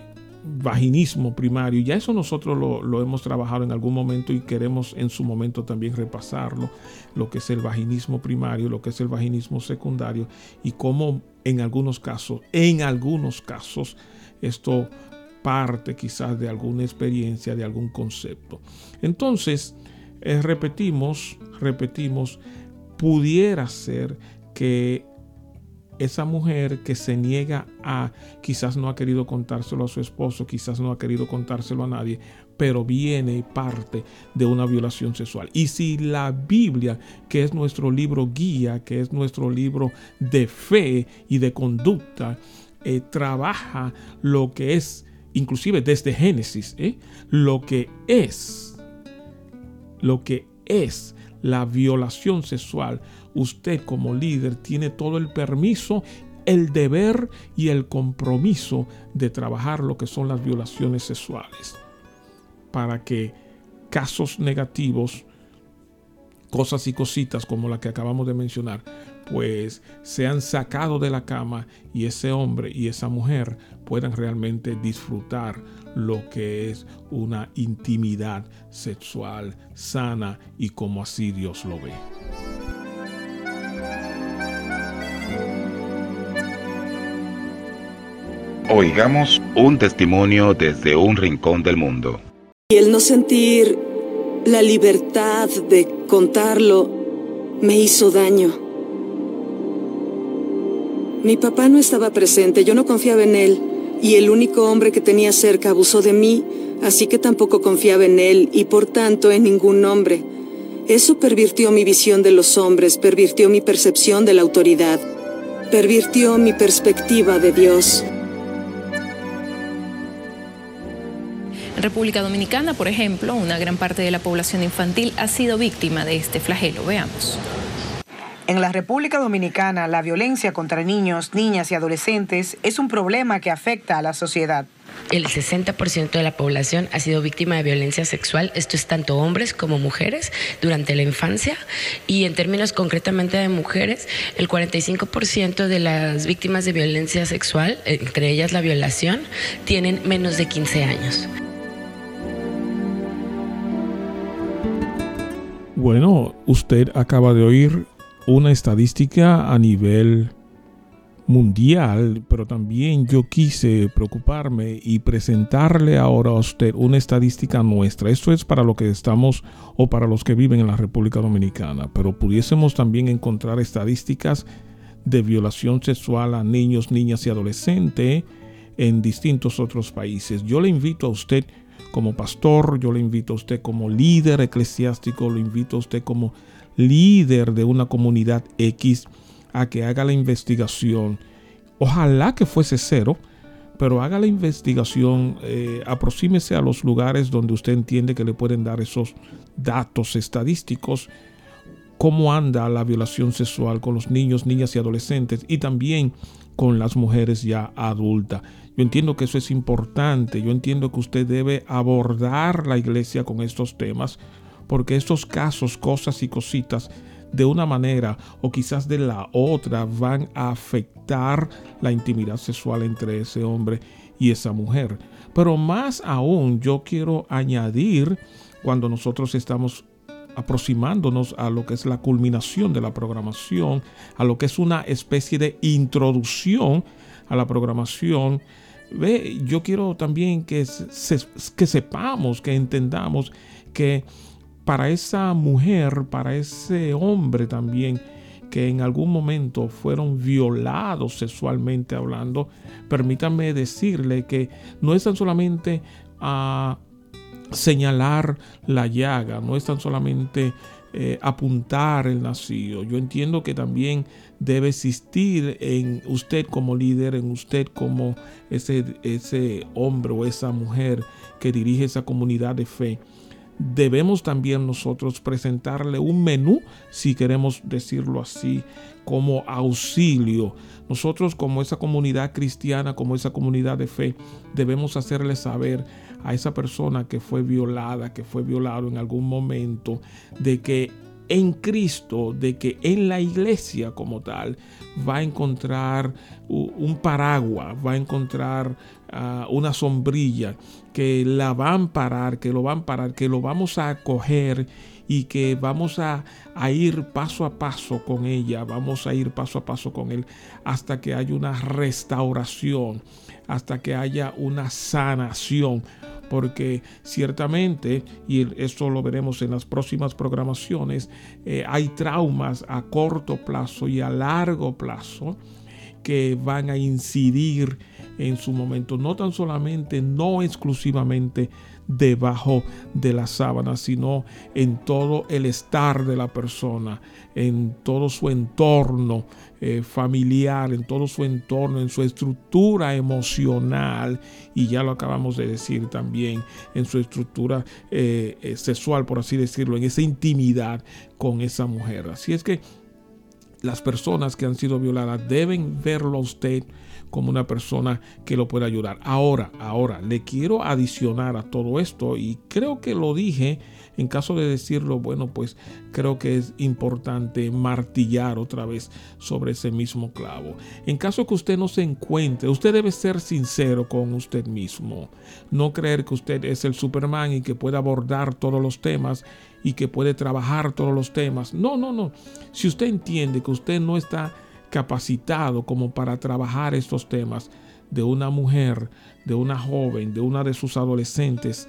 vaginismo primario. Ya eso nosotros lo, hemos trabajado en algún momento y queremos en su momento también repasarlo, lo que es el vaginismo primario, lo que es el vaginismo secundario y cómo en algunos casos, en algunos casos, esto parte quizás de alguna experiencia, de algún concepto. Entonces, eh, repetimos, repetimos, pudiera ser que esa mujer que se niega a, quizás no ha querido contárselo a su esposo, quizás no ha querido contárselo a nadie, pero viene y parte de una violación sexual. Y si la Biblia, que es nuestro libro guía, que es nuestro libro de fe y de conducta, eh, trabaja lo que es, inclusive desde Génesis, eh, lo que es, lo que es la violación sexual, usted como líder tiene todo el permiso, el deber y el compromiso de trabajar lo que son las violaciones sexuales para que casos negativos, cosas y cositas como la que acabamos de mencionar, pues sean sacados de la cama y ese hombre y esa mujer puedan realmente disfrutar lo que es una intimidad sexual sana y como así Dios lo ve. Oigamos un testimonio desde un rincón del mundo. Y el no sentir la libertad de contarlo me hizo daño. Mi papá no estaba presente, yo no confiaba en él, y el único hombre que tenía cerca abusó de mí, así que tampoco confiaba en él y por tanto en ningún hombre. Eso pervirtió mi visión de los hombres, pervirtió mi percepción de la autoridad, pervirtió mi perspectiva de Dios. En República Dominicana, por ejemplo, una gran parte de la población infantil ha sido víctima de este flagelo. Veamos. En la República Dominicana, la violencia contra niños, niñas y adolescentes es un problema que afecta a la sociedad. El 60% de la población ha sido víctima de violencia sexual, esto es tanto hombres como mujeres, durante la infancia. Y en términos concretamente de mujeres, el 45% de las víctimas de violencia sexual, entre ellas la violación, tienen menos de 15 años. Bueno, usted acaba de oír una estadística a nivel mundial, pero también yo quise preocuparme y presentarle ahora a usted una estadística nuestra. Esto es para lo que estamos o para los que viven en la República Dominicana, pero pudiésemos también encontrar estadísticas de violación sexual a niños, niñas y adolescentes en distintos otros países. Yo le invito a usted como pastor, yo le invito a usted como líder eclesiástico, lo invito a usted como líder de una comunidad X a que haga la investigación. Ojalá que fuese cero, pero haga la investigación, eh, aproxímese a los lugares donde usted entiende que le pueden dar esos datos estadísticos, cómo anda la violación sexual con los niños, niñas y adolescentes y también con las mujeres ya adultas. Yo entiendo que eso es importante, yo entiendo que usted debe abordar la iglesia con estos temas, porque estos casos, cosas y cositas de una manera o quizás de la otra van a afectar la intimidad sexual entre ese hombre y esa mujer. Pero más aún yo quiero añadir cuando nosotros estamos aproximándonos a lo que es la culminación de la programación, a lo que es una especie de introducción a la programación. Ve, yo quiero también que, sepamos, que entendamos que para esa mujer, para ese hombre también, que en algún momento fueron violados sexualmente hablando, permítanme decirle que no es tan solamente a señalar la llaga, no es tan solamente eh, apuntar el nacido. Yo entiendo que también debe existir en usted como líder, en usted como ese, ese hombre o esa mujer que dirige esa comunidad de fe debemos también nosotros presentarle un menú, si queremos decirlo así, como auxilio. Nosotros como esa comunidad cristiana, como esa comunidad de fe, debemos hacerle saber a esa persona que fue violada, que fue violado en algún momento, de que en Cristo, de que en la iglesia como tal va a encontrar un paraguas, va a encontrar ah, una sombrilla que la va a amparar, que lo va a amparar, que lo vamos a acoger y que vamos a, a, ir paso a paso con ella, vamos a ir paso a paso con él hasta que haya una restauración, hasta que haya una sanación porque ciertamente, y esto lo veremos en las próximas programaciones, eh, hay traumas a corto plazo y a largo plazo que van a incidir en su momento, no tan solamente, no exclusivamente debajo de la sábana, sino en todo el estar de la persona, en todo su entorno eh, familiar, en todo su entorno, en su estructura emocional, y ya lo acabamos de decir también, en su estructura eh, eh, sexual, por así decirlo, en esa intimidad con esa mujer. Así es que las personas que han sido violadas deben verlo a usted como una persona que lo puede ayudar. Ahora, ahora, le quiero adicionar a todo esto y creo que lo dije. En caso de decirlo, bueno, pues creo que es importante martillar otra vez sobre ese mismo clavo. En caso que usted no se encuentre, usted debe ser sincero con usted mismo. No creer que usted es el Superman y que puede abordar todos los temas y que puede trabajar todos los temas. No, no, no. Si usted entiende que usted no está capacitado como para trabajar estos temas de una mujer, de una joven, de una de sus adolescentes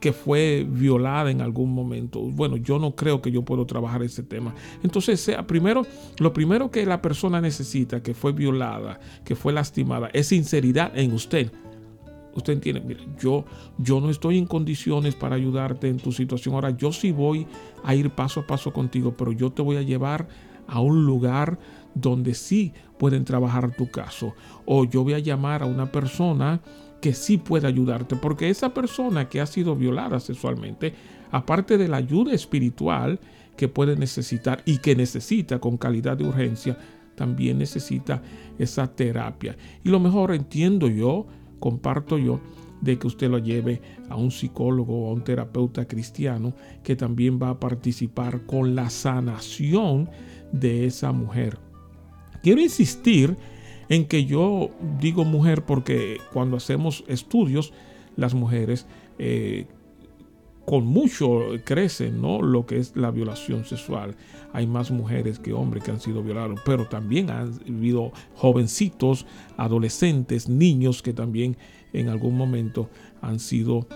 que fue violada en algún momento. Bueno, yo no creo que yo puedo trabajar ese tema. Entonces, sea primero, lo primero que la persona necesita, que fue violada, que fue lastimada, es sinceridad en usted. Usted entiende, mire, yo, yo no estoy en condiciones para ayudarte en tu situación. Ahora, yo sí voy a ir paso a paso contigo, pero yo te voy a llevar a un lugar donde sí pueden trabajar tu caso. O yo voy a llamar a una persona que sí puede ayudarte, porque esa persona que ha sido violada sexualmente, aparte de la ayuda espiritual que puede necesitar y que necesita con calidad de urgencia, también necesita esa terapia. Y lo mejor entiendo yo, comparto yo, de que usted lo lleve a un psicólogo o a un terapeuta cristiano que también va a participar con la sanación de esa mujer. Quiero insistir en que yo digo mujer porque cuando hacemos estudios, las mujeres eh, con mucho crecen, ¿no? Lo que es la violación sexual. Hay más mujeres que hombres que han sido violados, pero también han habido jovencitos, adolescentes, niños que también en algún momento han sido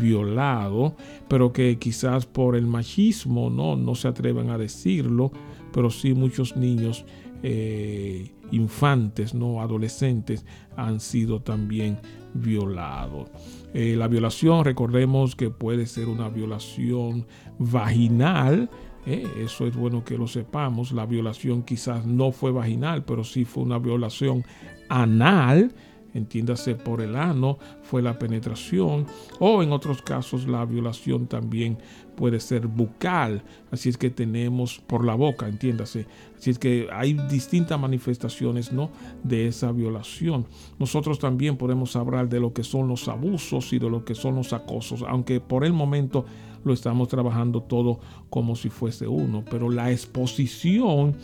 violados, pero que quizás por el machismo, ¿no? No se atreven a decirlo, pero sí muchos niños eh, infantes, no adolescentes, han sido también violados. Eh, la violación, recordemos que puede ser una violación vaginal. Eh, eso es bueno que lo sepamos. La violación quizás no fue vaginal, pero sí fue una violación anal entiéndase por el ano, fue la penetración o en otros casos la violación también puede ser bucal, así es que tenemos por la boca, entiéndase, así es que hay distintas manifestaciones ¿no? de esa violación. Nosotros también podemos hablar de lo que son los abusos y de lo que son los acosos, aunque por el momento lo estamos trabajando todo como si fuese uno, pero la exposición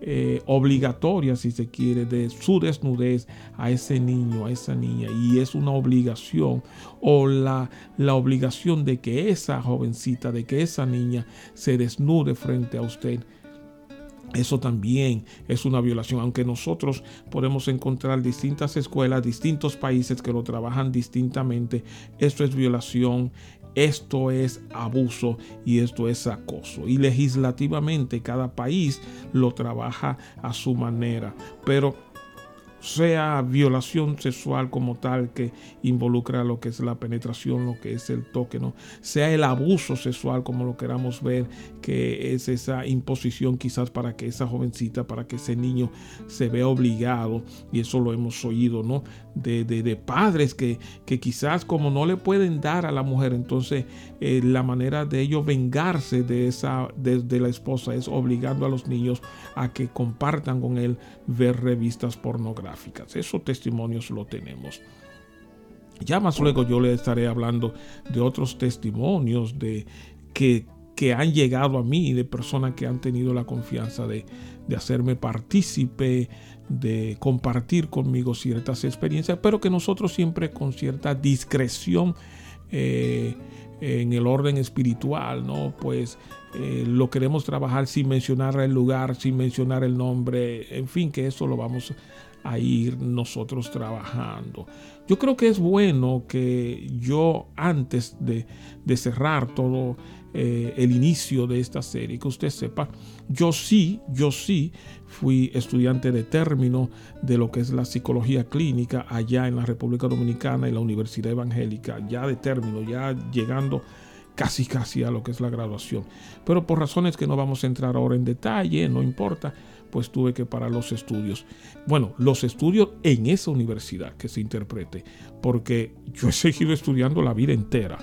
eh, obligatoria, si se quiere, de su desnudez a ese niño, a esa niña. Y es una obligación o la, la obligación de que esa jovencita, de que esa niña se desnude frente a usted. Eso también es una violación, aunque nosotros podemos encontrar distintas escuelas, distintos países que lo trabajan distintamente. Esto es violación, esto es abuso y esto es acoso. Y legislativamente cada país lo trabaja a su manera. Pero sea violación sexual como tal que involucra lo que es la penetración, lo que es el toque, ¿no? Sea el abuso sexual como lo queramos ver, que es esa imposición quizás para que esa jovencita, para que ese niño se vea obligado, y eso lo hemos oído, ¿no? De, de, padres que, que, quizás como no le pueden dar a la mujer, entonces eh, la manera de ellos vengarse de esa, de la esposa es obligando a los niños a que compartan con él ver revistas pornográficas. Esos testimonios lo tenemos. Ya más luego yo le estaré hablando de otros testimonios de que, que han llegado a mí, de personas que han tenido la confianza de, de hacerme partícipe, de compartir conmigo ciertas experiencias, pero que nosotros siempre con cierta discreción eh, en el orden espiritual, ¿no? Pues eh, lo queremos trabajar sin mencionar el lugar, sin mencionar el nombre, en fin, que eso lo vamos a ir nosotros trabajando. Yo creo que es bueno que yo antes de, cerrar todo eh, el inicio de esta serie, que usted sepa, yo sí, yo sí fui estudiante de término de lo que es la psicología clínica allá en la República Dominicana, en la Universidad Evangélica, ya de término, ya llegando casi casi a lo que es la graduación. Pero por razones que no vamos a entrar ahora en detalle, no importa, pues tuve que parar los estudios. Bueno, los estudios en esa universidad que se interprete, porque yo he seguido estudiando la vida entera.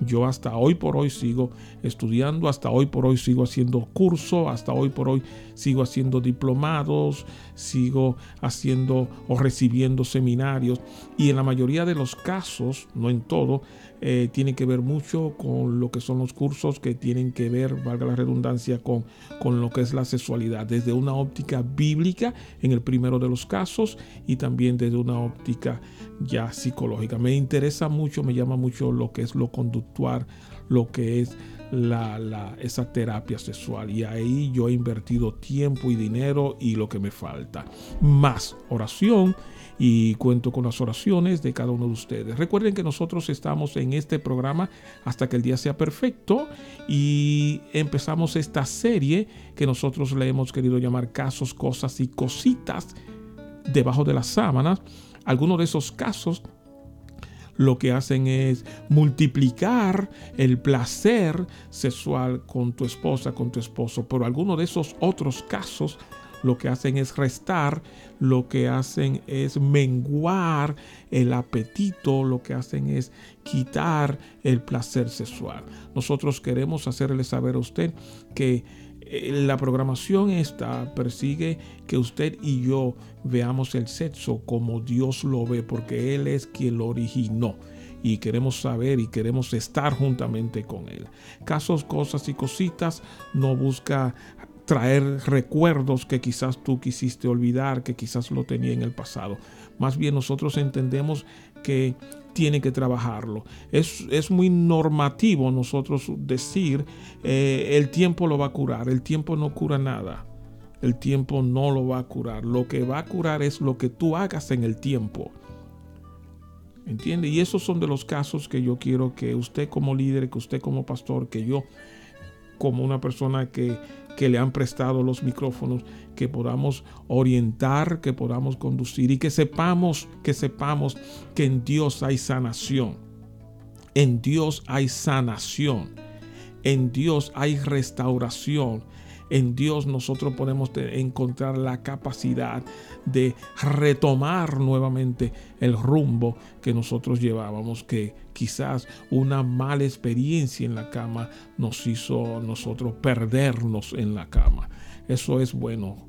Yo hasta hoy por hoy sigo estudiando, hasta hoy por hoy sigo haciendo cursos, hasta hoy por hoy sigo haciendo diplomados, sigo haciendo o recibiendo seminarios. Y en la mayoría de los casos, no en todo, eh, tiene que ver mucho con lo que son los cursos que tienen que ver, valga la redundancia, con, con lo que es la sexualidad, desde una óptica bíblica en el primero de los casos y también desde una óptica ya psicológica. Me interesa mucho, me llama mucho lo que es lo conductual, lo que es la, la, esa terapia sexual. Y ahí yo he invertido tiempo y dinero y lo que me falta. Más oración y cuento con las oraciones de cada uno de ustedes. Recuerden que nosotros estamos en este programa hasta que el día sea perfecto y empezamos esta serie que nosotros le hemos querido llamar casos, cosas y cositas debajo de las sábanas. Algunos de esos casos lo que hacen es multiplicar el placer sexual con tu esposa, con tu esposo. Pero algunos de esos otros casos lo que hacen es restar, lo que hacen es menguar el apetito, lo que hacen es quitar el placer sexual. Nosotros queremos hacerle saber a usted que eh, la programación esta persigue que usted y yo veamos el sexo como Dios lo ve, porque Él es quien lo originó y queremos saber y queremos estar juntamente con Él. Casos, cosas y cositas no busca traer recuerdos que quizás tú quisiste olvidar, que quizás lo tenía en el pasado. Más bien nosotros entendemos que tiene que trabajarlo. Es, es muy normativo nosotros decir eh, el tiempo lo va a curar. El tiempo no cura nada. El tiempo no lo va a curar. Lo que va a curar es lo que tú hagas en el tiempo. ¿Entiende? Y esos son de los casos que yo quiero que usted como líder, que usted como pastor, que yo como una persona que que le han prestado los micrófonos, que podamos orientar, que podamos conducir y que sepamos, que sepamos que en Dios hay sanación. En Dios hay sanación. En Dios hay restauración en Dios nosotros podemos encontrar la capacidad de retomar nuevamente el rumbo que nosotros llevábamos, que quizás una mala experiencia en la cama nos hizo nosotros perdernos en la cama. Eso es bueno.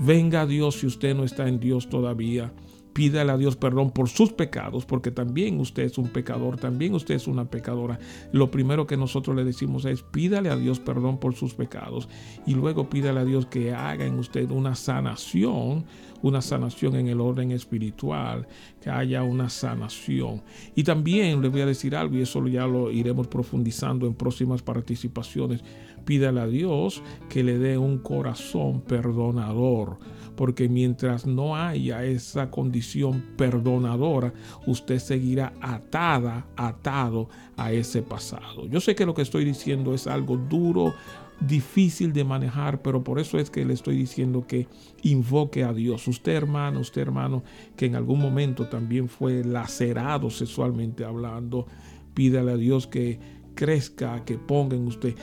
Venga Dios si usted no está en Dios todavía pídale a Dios perdón por sus pecados, porque también usted es un pecador, también usted es una pecadora. Lo primero que nosotros le decimos es pídale a Dios perdón por sus pecados y luego pídale a Dios que haga en usted una sanación, una sanación en el orden espiritual, que haya una sanación. Y también le voy a decir algo y eso ya lo iremos profundizando en próximas participaciones. Pídale a Dios que le dé un corazón perdonador porque mientras no haya esa condición perdonadora, usted seguirá atada, atado a ese pasado. Yo sé que lo que estoy diciendo es algo duro, difícil de manejar, pero por eso es que le estoy diciendo que invoque a Dios. Usted hermano, usted hermano, que en algún momento también fue lacerado sexualmente hablando, pídale a Dios que crezca, que ponga en usted.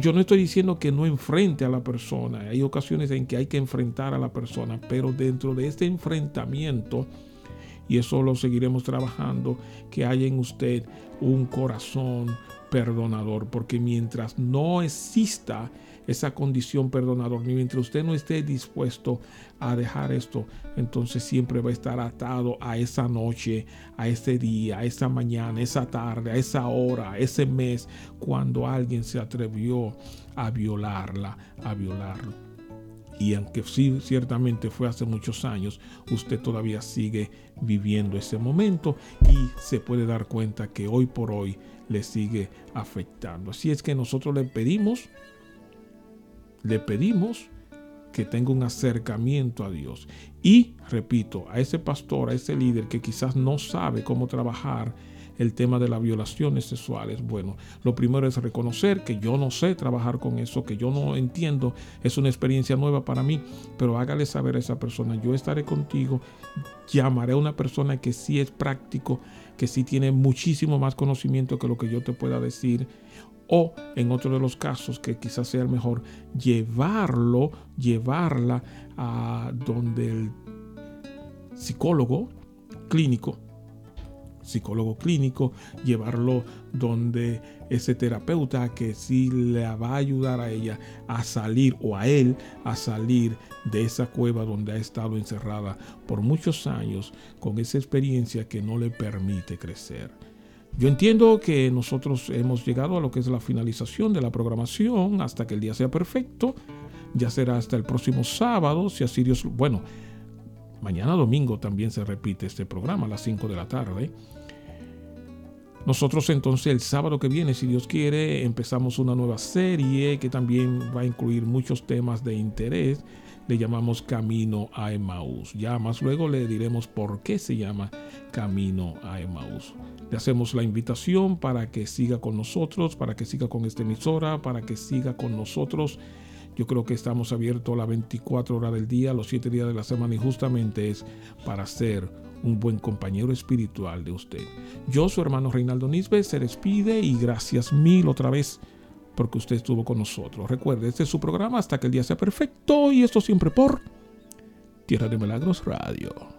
Yo no estoy diciendo que no enfrente a la persona. Hay ocasiones en que hay que enfrentar a la persona, pero dentro de este enfrentamiento, y eso lo seguiremos trabajando, que haya en usted un corazón perdonador, porque mientras no exista esa condición perdonador, ni mientras usted no esté dispuesto a dejar esto, entonces siempre va a estar atado a esa noche, a ese día, a esa mañana, a esa tarde, a esa hora, a ese mes, cuando alguien se atrevió a violarla, a violarlo. Y aunque sí, ciertamente fue hace muchos años, usted todavía sigue viviendo ese momento y se puede dar cuenta que hoy por hoy le sigue afectando. Así es que nosotros le pedimos le pedimos que tenga un acercamiento a Dios. Y, repito, a ese pastor, a ese líder que quizás no sabe cómo trabajar el tema de las violaciones sexuales, bueno, lo primero es reconocer que yo no sé trabajar con eso, que yo no entiendo, es una experiencia nueva para mí, pero hágale saber a esa persona, yo estaré contigo, llamaré a una persona que sí es práctico, que sí tiene muchísimo más conocimiento que lo que yo te pueda decir o en otro de los casos que quizás sea el mejor, llevarlo, llevarla a donde el psicólogo clínico, psicólogo clínico, llevarlo donde ese terapeuta que sí le va a ayudar a ella a salir o a él a salir de esa cueva donde ha estado encerrada por muchos años con esa experiencia que no le permite crecer. Yo entiendo que nosotros hemos llegado a lo que es la finalización de la programación hasta que el día sea perfecto. Ya será hasta el próximo sábado, si así Dios... Bueno, mañana domingo también se repite este programa a las 5 de la tarde. Nosotros entonces el sábado que viene, si Dios quiere, empezamos una nueva serie que también va a incluir muchos temas de interés. Le llamamos Camino a Emmaus. Ya más luego le diremos por qué se llama Camino a Emmaus. Le hacemos la invitación para que siga con nosotros, para que siga con esta emisora, para que siga con nosotros. Yo creo que estamos abiertos las 24 horas del día, los 7 días de la semana y justamente es para ser un buen compañero espiritual de usted. Yo, su hermano Reinaldo Nisbe, se despide y gracias mil otra vez porque usted estuvo con nosotros. Recuerde, este es su programa hasta que el día sea perfecto y esto siempre por Tierra de Milagros Radio.